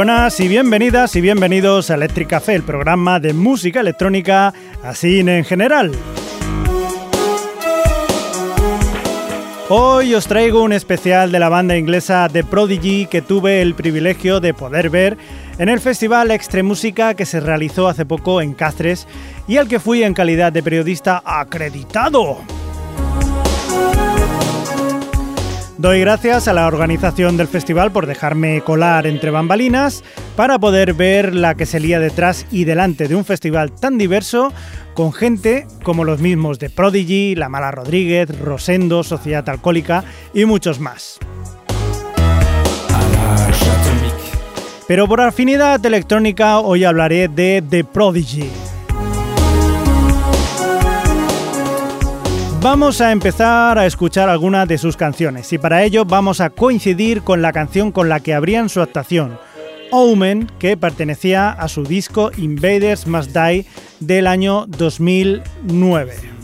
Buenas y bienvenidas y bienvenidos a Electric Café, el programa de música electrónica así en general. Hoy os traigo un especial de la banda inglesa The Prodigy que tuve el privilegio de poder ver en el Festival Extre Música que se realizó hace poco en Cáceres y al que fui en calidad de periodista acreditado. Doy gracias a la organización del festival por dejarme colar entre bambalinas para poder ver la que se lía detrás y delante de un festival tan diverso con gente como los mismos de Prodigy, La Mala Rodríguez, Rosendo, Sociedad Alcohólica y muchos más. Pero por afinidad electrónica hoy hablaré de The Prodigy. Vamos a empezar a escuchar algunas de sus canciones y para ello vamos a coincidir con la canción con la que abrían su actuación, Omen, que pertenecía a su disco Invaders Must Die del año 2009.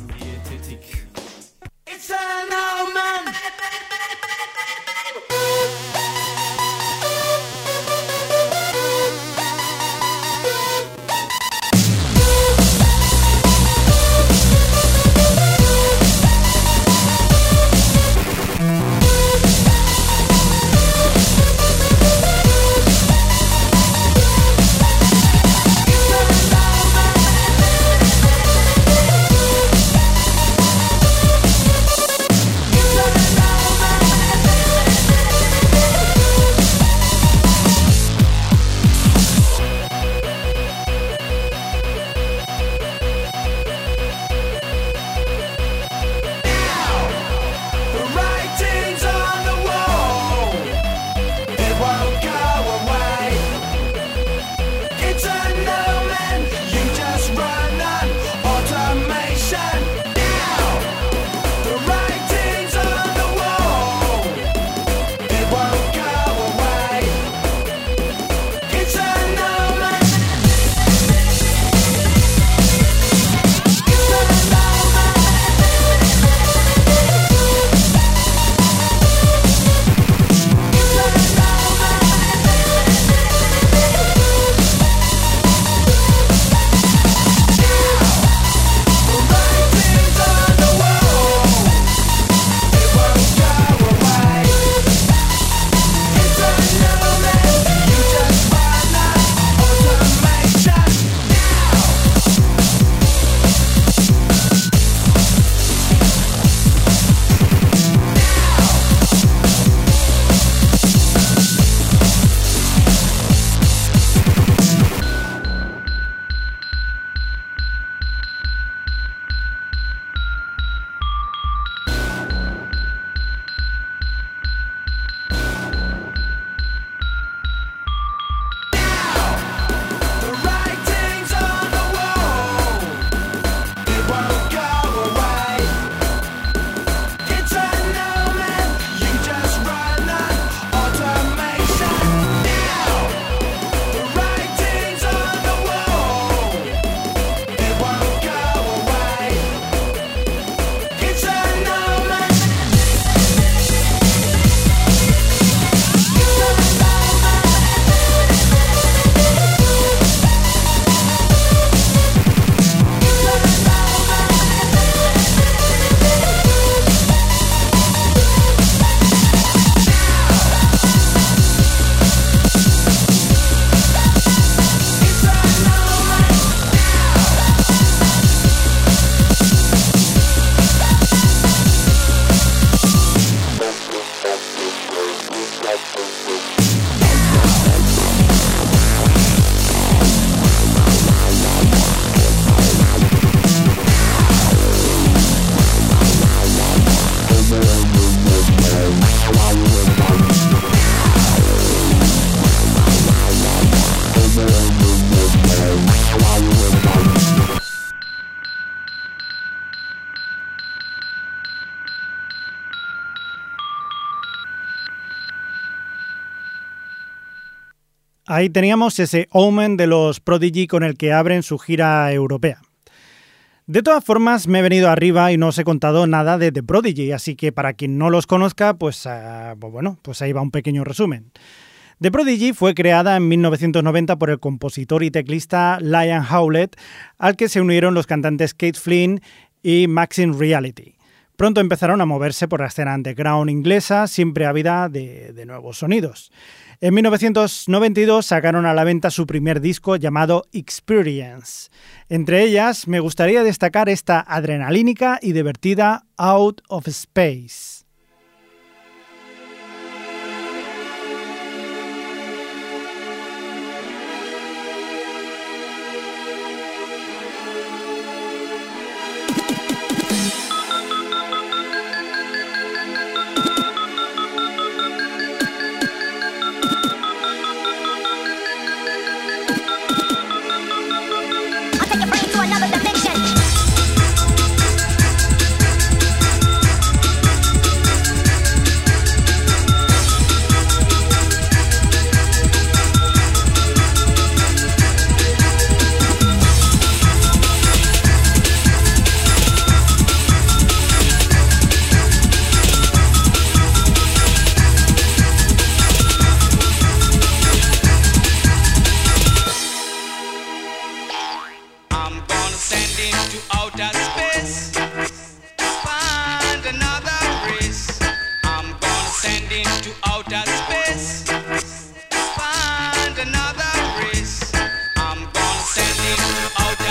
Ahí teníamos ese Omen de los Prodigy con el que abren su gira europea. De todas formas, me he venido arriba y no os he contado nada de The Prodigy, así que para quien no los conozca, pues, ah, pues, bueno, pues ahí va un pequeño resumen. The Prodigy fue creada en 1990 por el compositor y teclista Lion Howlett, al que se unieron los cantantes Kate Flynn y Maxine Reality. Pronto empezaron a moverse por la escena underground inglesa, siempre ávida de, de nuevos sonidos. En 1992 sacaron a la venta su primer disco llamado Experience. Entre ellas me gustaría destacar esta adrenalínica y divertida Out of Space. another race. I'm gonna send it out.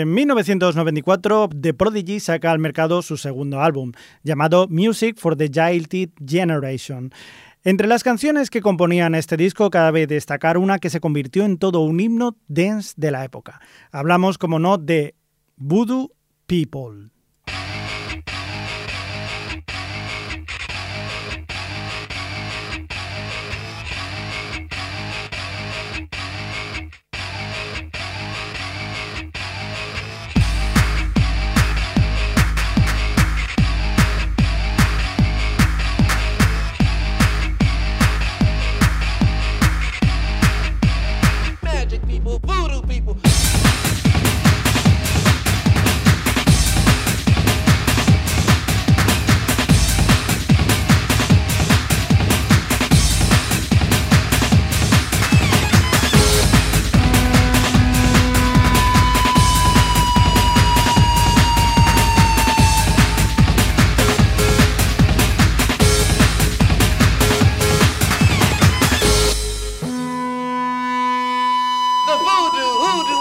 En 1994, The Prodigy saca al mercado su segundo álbum, llamado Music for the Jilted Generation. Entre las canciones que componían este disco cabe destacar una que se convirtió en todo un himno dance de la época. Hablamos, como no, de Voodoo People.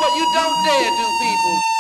what you don't dare do, people.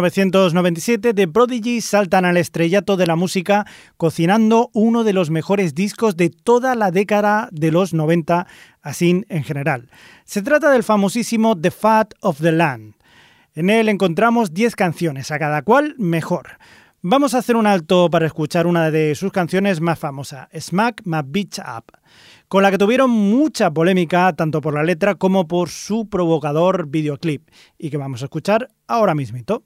1997, The Prodigy saltan al estrellato de la música cocinando uno de los mejores discos de toda la década de los 90, así en general. Se trata del famosísimo The Fat of the Land. En él encontramos 10 canciones, a cada cual mejor. Vamos a hacer un alto para escuchar una de sus canciones más famosas, Smack My Bitch Up, con la que tuvieron mucha polémica tanto por la letra como por su provocador videoclip, y que vamos a escuchar ahora mismito.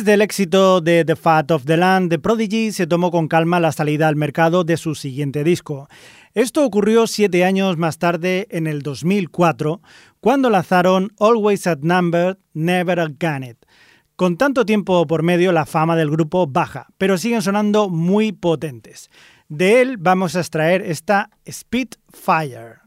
Después del éxito de The Fat of the Land, The Prodigy se tomó con calma la salida al mercado de su siguiente disco. Esto ocurrió siete años más tarde, en el 2004, cuando lanzaron Always at Number, Never Again It. Con tanto tiempo por medio, la fama del grupo baja, pero siguen sonando muy potentes. De él vamos a extraer esta Spitfire.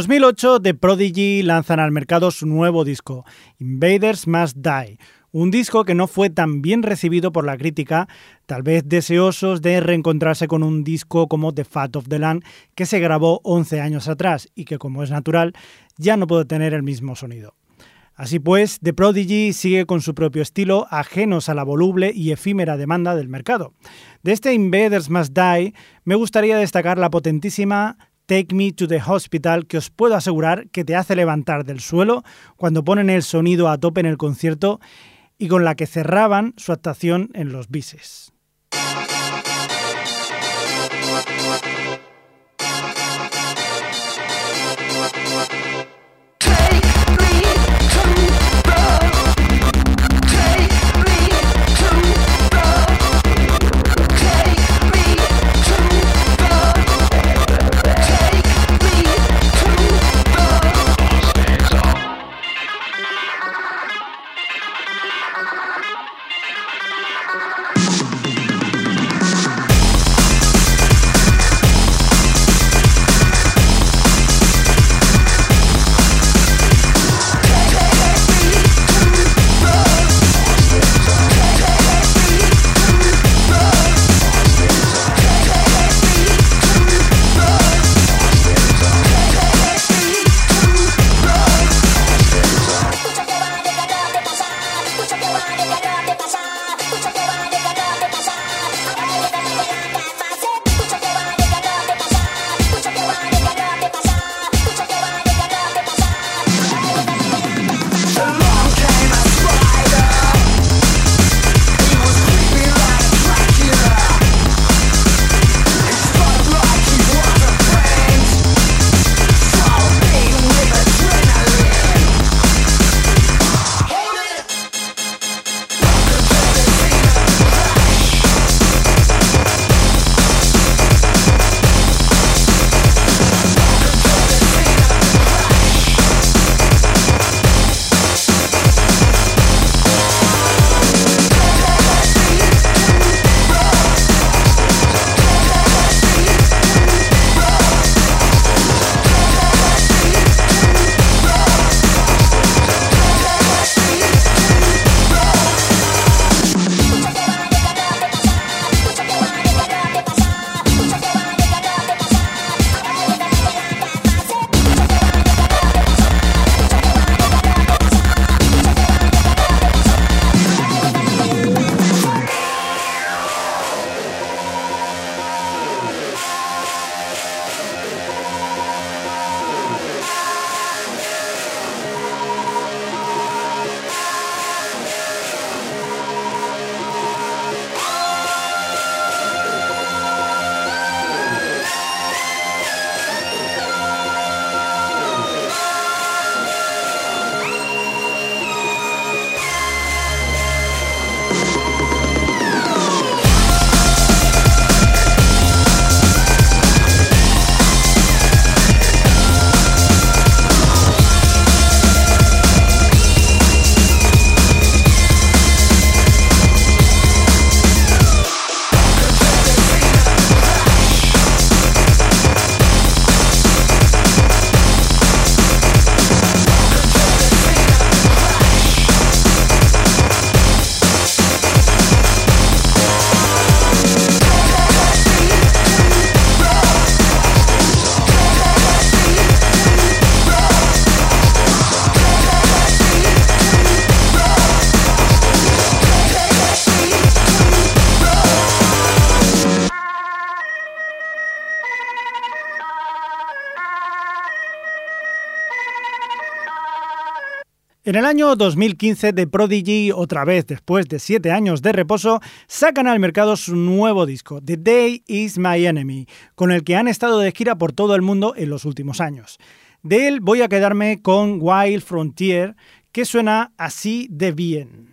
2008, The Prodigy lanzan al mercado su nuevo disco, Invaders Must Die, un disco que no fue tan bien recibido por la crítica, tal vez deseosos de reencontrarse con un disco como The Fat of the Land, que se grabó 11 años atrás y que, como es natural, ya no puede tener el mismo sonido. Así pues, The Prodigy sigue con su propio estilo, ajenos a la voluble y efímera demanda del mercado. De este Invaders Must Die, me gustaría destacar la potentísima Take Me to the Hospital, que os puedo asegurar que te hace levantar del suelo cuando ponen el sonido a tope en el concierto y con la que cerraban su actuación en los bises. En el año 2015, The Prodigy, otra vez después de siete años de reposo, sacan al mercado su nuevo disco, The Day Is My Enemy, con el que han estado de gira por todo el mundo en los últimos años. De él voy a quedarme con Wild Frontier, que suena así de bien.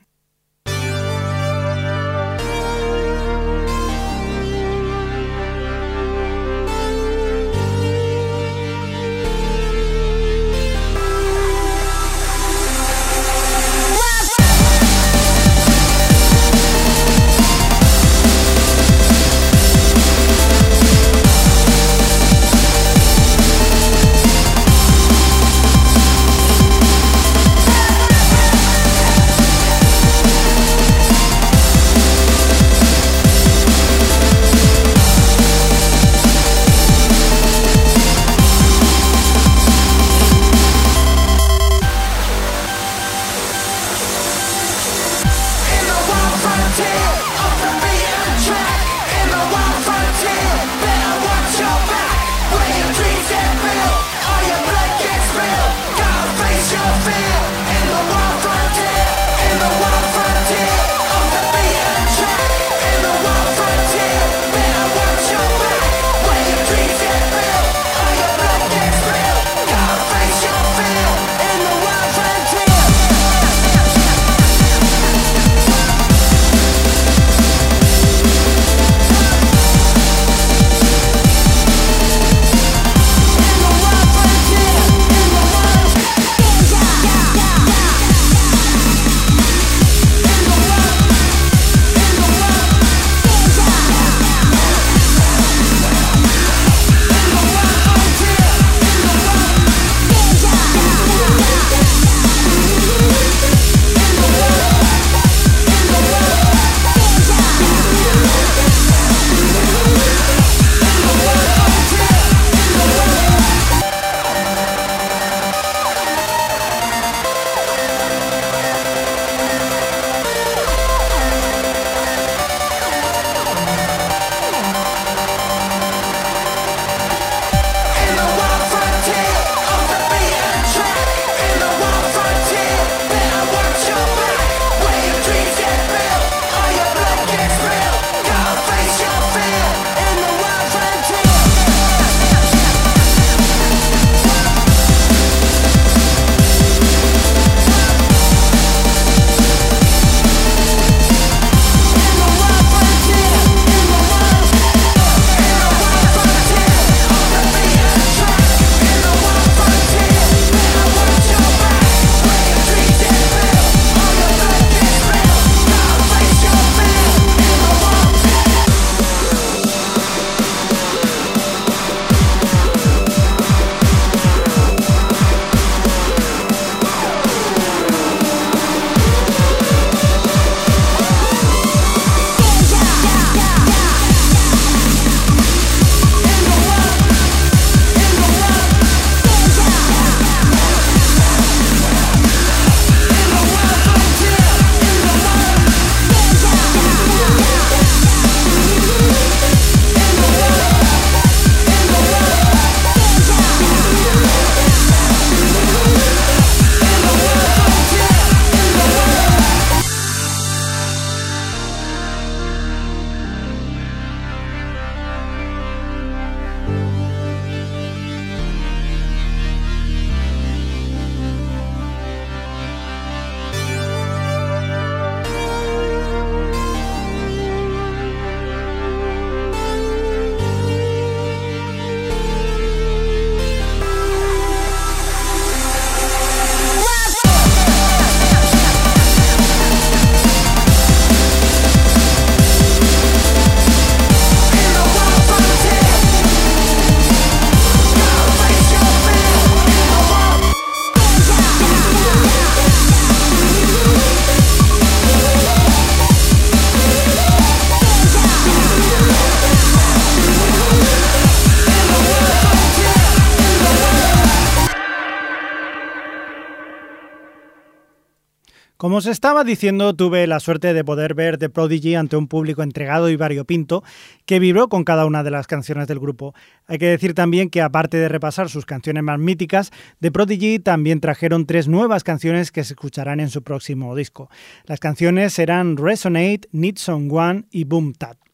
Como os estaba diciendo, tuve la suerte de poder ver The Prodigy ante un público entregado y variopinto que vibró con cada una de las canciones del grupo. Hay que decir también que aparte de repasar sus canciones más míticas, The Prodigy también trajeron tres nuevas canciones que se escucharán en su próximo disco. Las canciones serán Resonate, Need One y Boom Tap.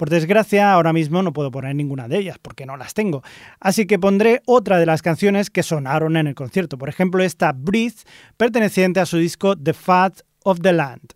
Por desgracia, ahora mismo no puedo poner ninguna de ellas porque no las tengo. Así que pondré otra de las canciones que sonaron en el concierto. Por ejemplo, esta Breathe, perteneciente a su disco The Fat of the Land.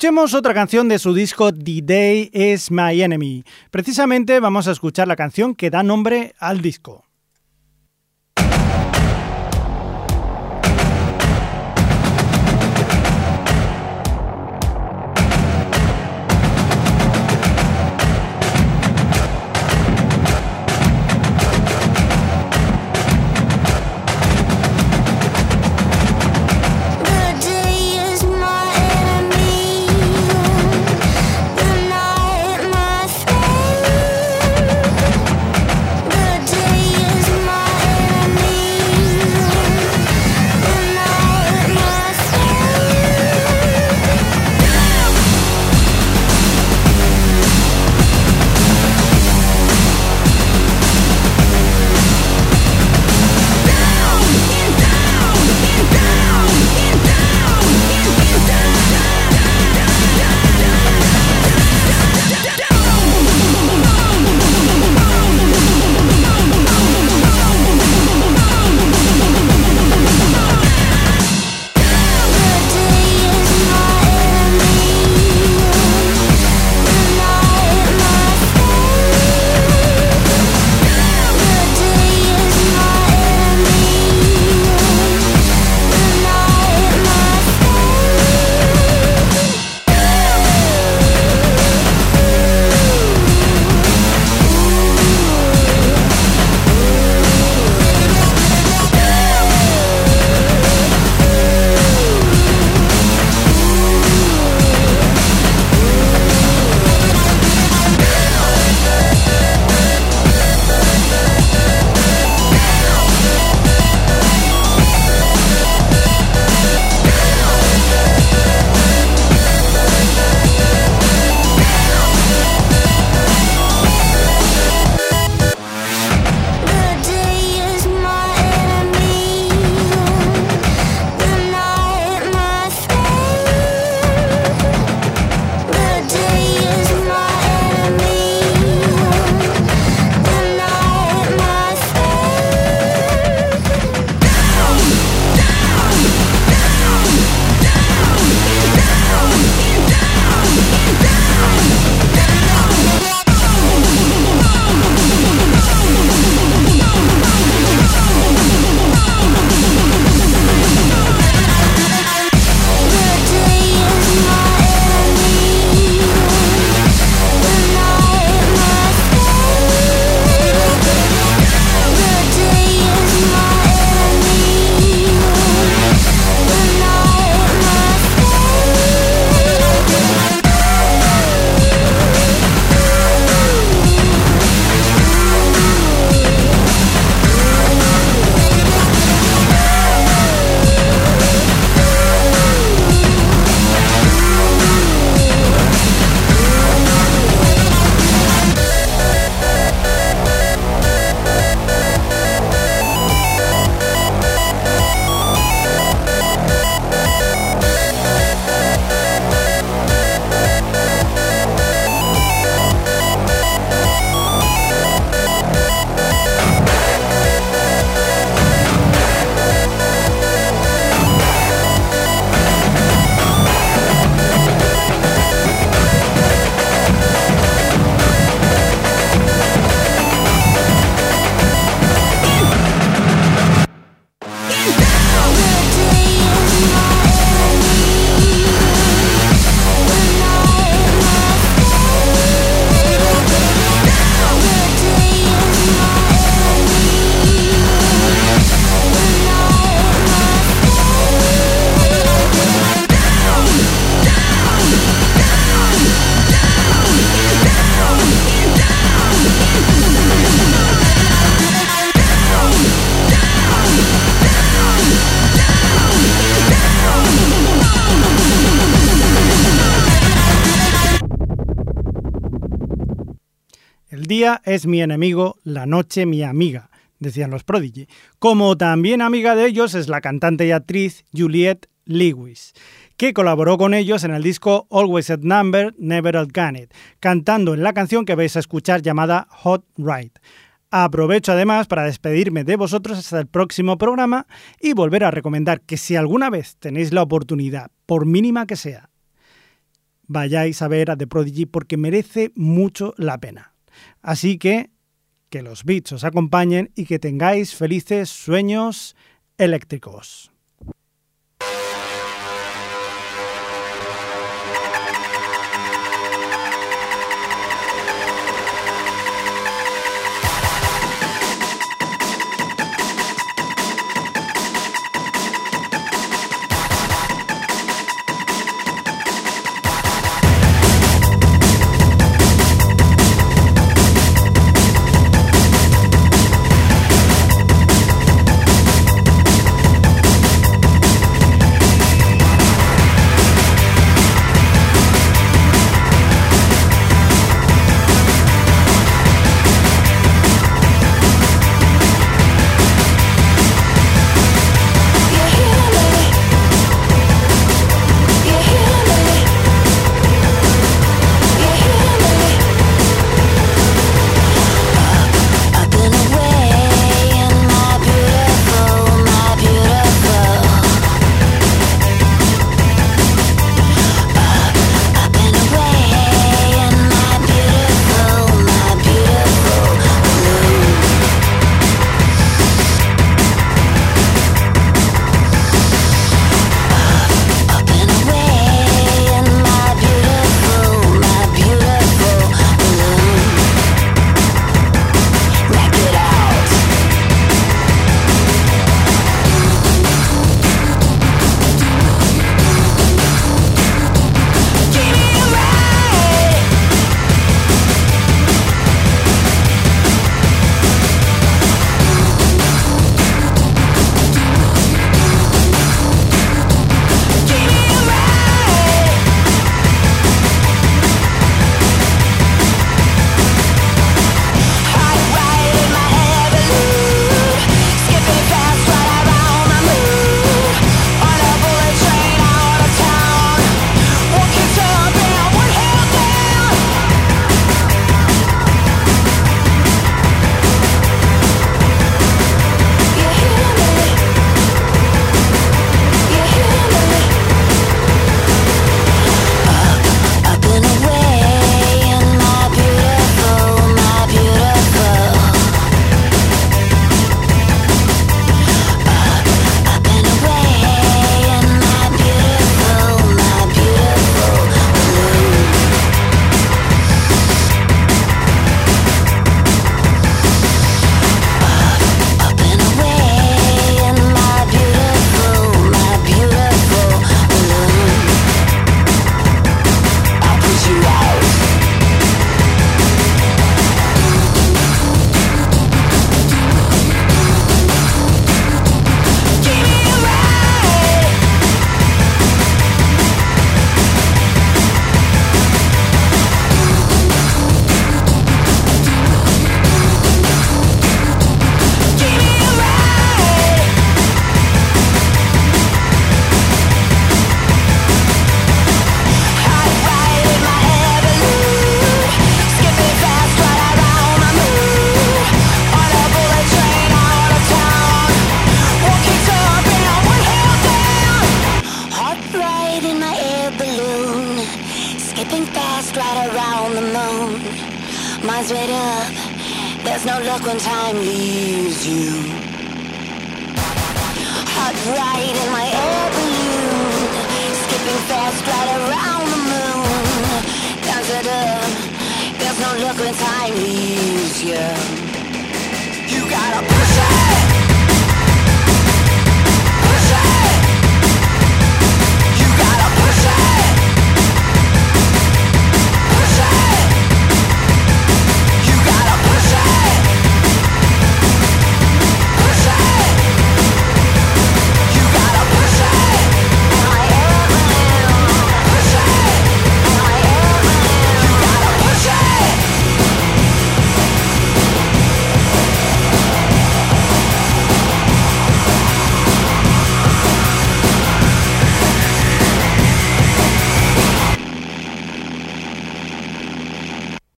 Escuchemos otra canción de su disco The Day is My Enemy. Precisamente vamos a escuchar la canción que da nombre al disco. Es mi enemigo, la noche mi amiga, decían los Prodigy. Como también amiga de ellos es la cantante y actriz Juliette Lewis, que colaboró con ellos en el disco Always at Number, Never Got It, cantando en la canción que vais a escuchar llamada Hot Ride. Aprovecho además para despedirme de vosotros hasta el próximo programa y volver a recomendar que si alguna vez tenéis la oportunidad, por mínima que sea, vayáis a ver a The Prodigy porque merece mucho la pena. Así que que los beats os acompañen y que tengáis felices sueños eléctricos.